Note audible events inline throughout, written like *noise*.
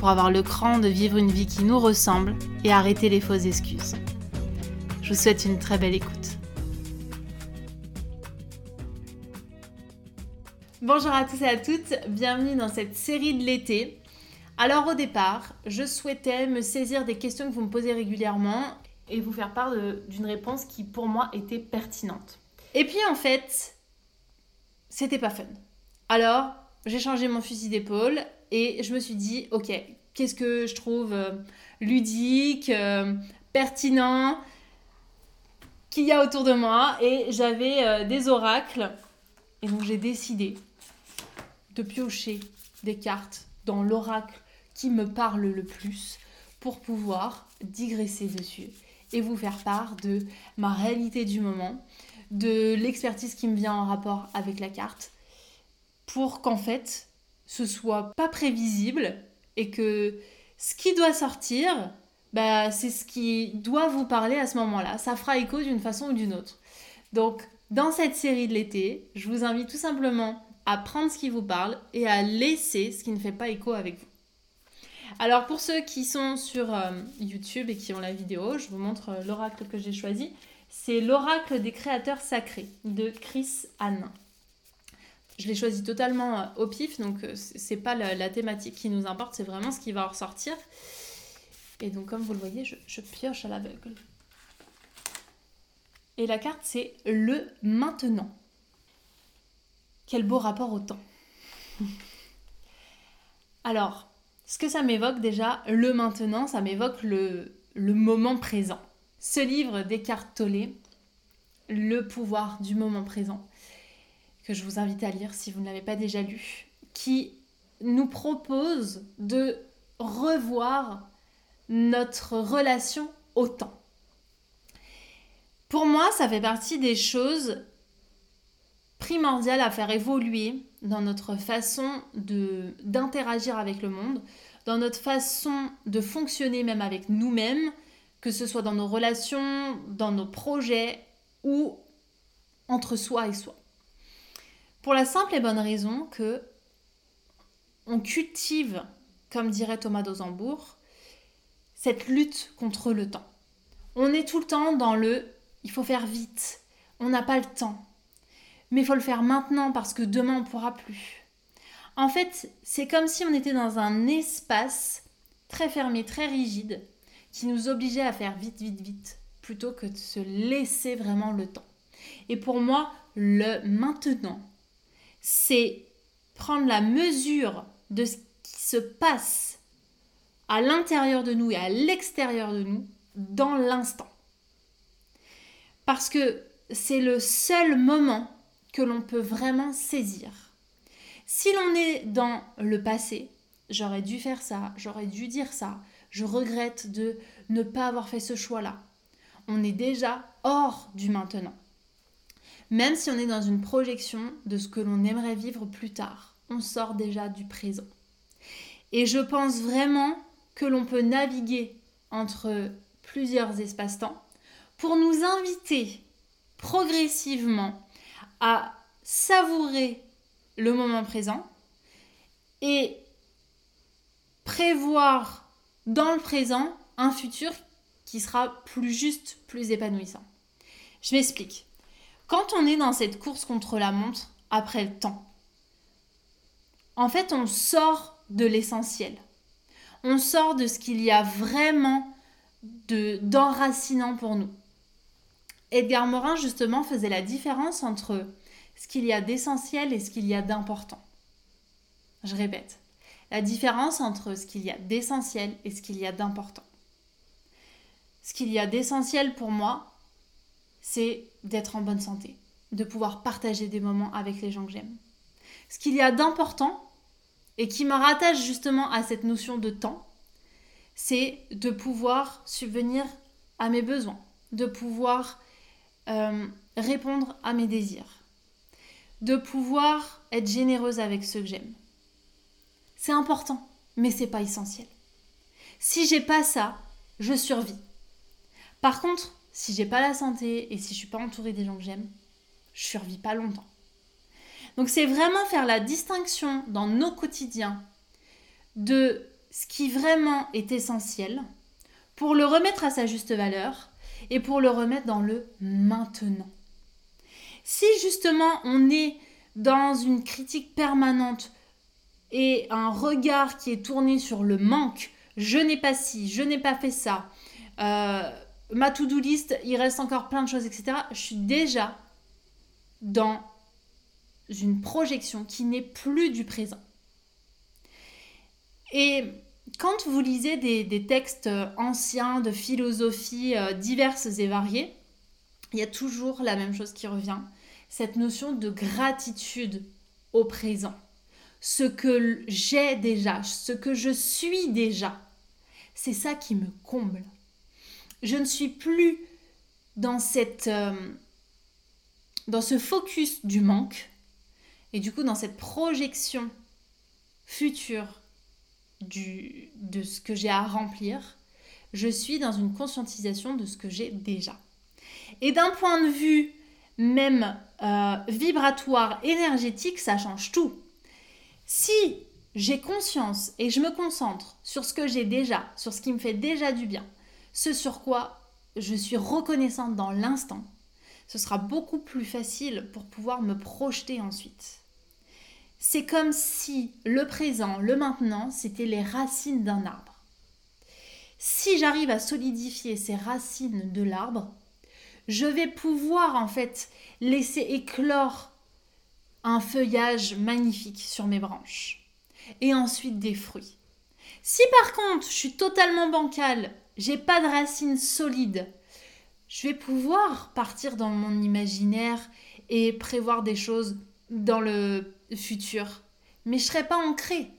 pour avoir le cran de vivre une vie qui nous ressemble et arrêter les fausses excuses. Je vous souhaite une très belle écoute. Bonjour à tous et à toutes, bienvenue dans cette série de l'été. Alors au départ, je souhaitais me saisir des questions que vous me posez régulièrement et vous faire part d'une réponse qui pour moi était pertinente. Et puis en fait, c'était pas fun. Alors, j'ai changé mon fusil d'épaule et je me suis dit, ok, qu'est-ce que je trouve euh, ludique, euh, pertinent, qu'il y a autour de moi. Et j'avais euh, des oracles. Et donc j'ai décidé de piocher des cartes dans l'oracle qui me parle le plus pour pouvoir digresser dessus et vous faire part de ma réalité du moment, de l'expertise qui me vient en rapport avec la carte, pour qu'en fait ce soit pas prévisible et que ce qui doit sortir, bah, c'est ce qui doit vous parler à ce moment-là. Ça fera écho d'une façon ou d'une autre. Donc, dans cette série de l'été, je vous invite tout simplement à prendre ce qui vous parle et à laisser ce qui ne fait pas écho avec vous. Alors pour ceux qui sont sur euh, YouTube et qui ont la vidéo, je vous montre euh, l'oracle que j'ai choisi. C'est l'oracle des créateurs sacrés de Chris Anne. Je l'ai choisi totalement euh, au pif, donc euh, c'est pas la, thématique qui nous importe, c'est vraiment ce qui va ressortir. Et donc comme vous le voyez, je, pioche à l'aveugle. Et la carte, c'est le maintenant. Quel beau rapport au temps. *laughs* Alors, ce que ça m'évoque déjà, le maintenant, ça m'évoque le, le moment présent. Ce livre d'Eckhart Tolle, Le pouvoir du moment présent, que je vous invite à lire si vous ne l'avez pas déjà lu, qui nous propose de revoir notre relation au temps. Pour moi, ça fait partie des choses primordiales à faire évoluer dans notre façon d'interagir avec le monde, dans notre façon de fonctionner même avec nous-mêmes, que ce soit dans nos relations, dans nos projets ou entre soi et soi. Pour la simple et bonne raison que on cultive, comme dirait Thomas Dosembourg, cette lutte contre le temps. On est tout le temps dans le il faut faire vite, on n'a pas le temps. Mais il faut le faire maintenant parce que demain on ne pourra plus. En fait, c'est comme si on était dans un espace très fermé, très rigide, qui nous obligeait à faire vite, vite, vite, plutôt que de se laisser vraiment le temps. Et pour moi, le maintenant, c'est prendre la mesure de ce qui se passe à l'intérieur de nous et à l'extérieur de nous dans l'instant. Parce que c'est le seul moment que l'on peut vraiment saisir. Si l'on est dans le passé, j'aurais dû faire ça, j'aurais dû dire ça, je regrette de ne pas avoir fait ce choix-là. On est déjà hors du maintenant même si on est dans une projection de ce que l'on aimerait vivre plus tard. On sort déjà du présent. Et je pense vraiment que l'on peut naviguer entre plusieurs espaces-temps pour nous inviter progressivement à savourer le moment présent et prévoir dans le présent un futur qui sera plus juste, plus épanouissant. Je m'explique. Quand on est dans cette course contre la montre, après le temps, en fait, on sort de l'essentiel. On sort de ce qu'il y a vraiment d'enracinant pour nous. Edgar Morin, justement, faisait la différence entre ce qu'il y a d'essentiel et ce qu'il y a d'important. Je répète, la différence entre ce qu'il y a d'essentiel et ce qu'il y a d'important. Ce qu'il y a d'essentiel pour moi, c'est d'être en bonne santé, de pouvoir partager des moments avec les gens que j'aime. Ce qu'il y a d'important, et qui me rattache justement à cette notion de temps, c'est de pouvoir subvenir à mes besoins, de pouvoir euh, répondre à mes désirs, de pouvoir être généreuse avec ceux que j'aime. C'est important, mais c'est pas essentiel. Si j'ai pas ça, je survis. Par contre, si j'ai pas la santé et si je suis pas entourée des gens que j'aime, je survis pas longtemps. Donc c'est vraiment faire la distinction dans nos quotidiens de ce qui vraiment est essentiel pour le remettre à sa juste valeur et pour le remettre dans le maintenant. Si justement on est dans une critique permanente et un regard qui est tourné sur le manque, je n'ai pas ci, je n'ai pas fait ça, euh, ma to-do list, il reste encore plein de choses, etc. Je suis déjà dans une projection qui n'est plus du présent. Et quand vous lisez des, textes anciens de philosophie euh, diverses et variées, il y a toujours la même chose qui revient, cette notion de gratitude au présent. Ce que j'ai déjà, ce que je suis déjà, c'est ça qui me comble. Je ne suis plus euh, dans ce focus du manque et du coup dans cette projection future de ce que j'ai à remplir, je suis dans une conscientisation de ce que j'ai déjà. Et d'un point de vue même euh, vibratoire, énergétique, ça change tout. Si j'ai conscience et je me concentre sur ce que j'ai déjà, sur ce qui me fait déjà du bien, ce sur quoi je suis reconnaissante dans l'instant, ce sera beaucoup plus facile pour pouvoir me projeter ensuite. C'est comme si le présent, le maintenant, c'était les racines d'un arbre. Si j'arrive à solidifier ces racines de l'arbre, je vais pouvoir en fait laisser éclore un feuillage magnifique sur mes branches et ensuite des fruits. Si par contre je suis totalement bancale, j'ai pas de racines solides, je vais pouvoir partir dans mon imaginaire et prévoir des choses dans le futur. Mais je serai pas ancrée.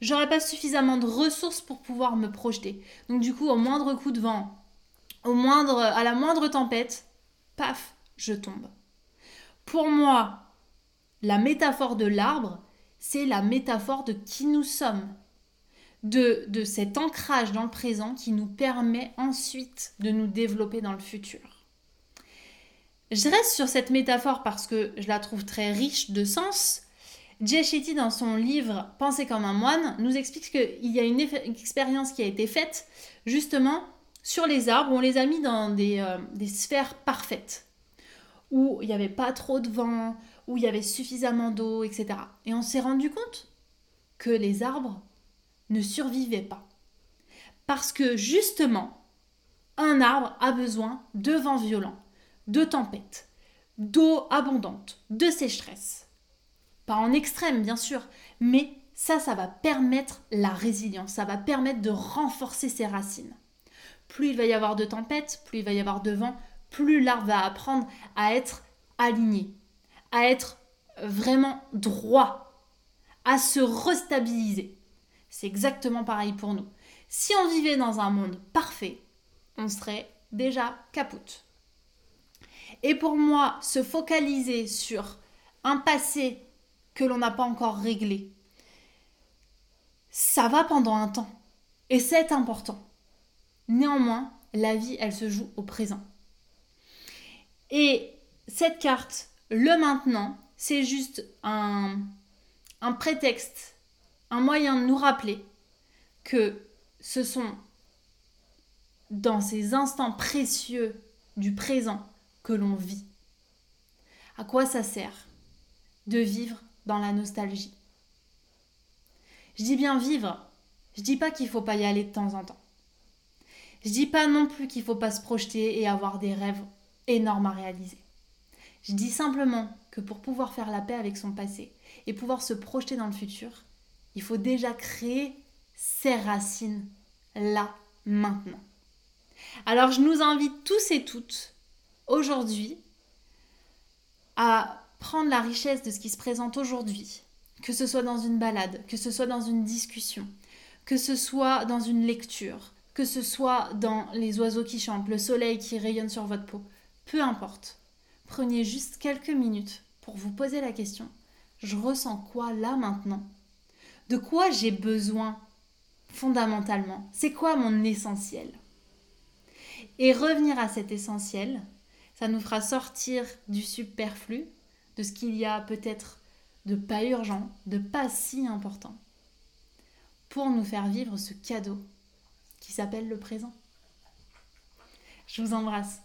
J'aurai pas suffisamment de ressources pour pouvoir me projeter. Donc du coup, au moindre coup de vent, au moindre, à la moindre tempête, paf, je tombe. Pour moi, la métaphore de l'arbre, c'est la métaphore de qui nous sommes de, cet ancrage dans le présent qui nous permet ensuite de nous développer dans le futur. Je reste sur cette métaphore parce que je la trouve très riche de sens. Shetty, dans son livre Penser comme un moine, nous explique qu'il y a une, expérience qui a été faite justement sur les arbres. On les a mis dans des, euh, des sphères parfaites, où il n'y avait pas trop de vent, où il y avait suffisamment d'eau, etc. Et on s'est rendu compte que les arbres ne survivait pas. Parce que justement, un arbre a besoin de vents violents, de tempêtes, d'eau abondante, de sécheresse. Pas en extrême, bien sûr, mais ça, ça va permettre la résilience, ça va permettre de renforcer ses racines. Plus il va y avoir de tempêtes, plus il va y avoir de vent, plus l'arbre va apprendre à être aligné, à être vraiment droit, à se restabiliser. C'est exactement pareil pour nous. Si on vivait dans un monde parfait, on serait déjà capoute. Et pour moi, se focaliser sur un passé que l'on n'a pas encore réglé, ça va pendant un temps. Et c'est important. Néanmoins, la vie, elle se joue au présent. Et cette carte, le maintenant, c'est juste un, un prétexte un moyen de nous rappeler que ce sont dans ces instants précieux du présent que l'on vit. À quoi ça sert de vivre dans la nostalgie? Je dis bien vivre, je dis pas qu'il faut pas y aller de temps en temps. Je dis pas non plus qu'il faut pas se projeter et avoir des rêves énormes à réaliser. Je dis simplement que pour pouvoir faire la paix avec son passé et pouvoir se projeter dans le futur, il faut déjà créer ses racines là, maintenant. Alors je nous invite tous et toutes aujourd'hui à prendre la richesse de ce qui se présente aujourd'hui, que ce soit dans une balade, que ce soit dans une discussion, que ce soit dans une lecture, que ce soit dans les oiseaux qui chantent, le soleil qui rayonne sur votre peau, peu importe. Prenez juste quelques minutes pour vous poser la question, je ressens quoi là maintenant De quoi j'ai besoin fondamentalement? C'est quoi mon essentiel? Et revenir à cet essentiel, ça nous fera sortir du superflu, de ce qu'il y a peut-être de pas urgent, de pas si important, pour nous faire vivre ce cadeau qui s'appelle le présent. Je vous embrasse.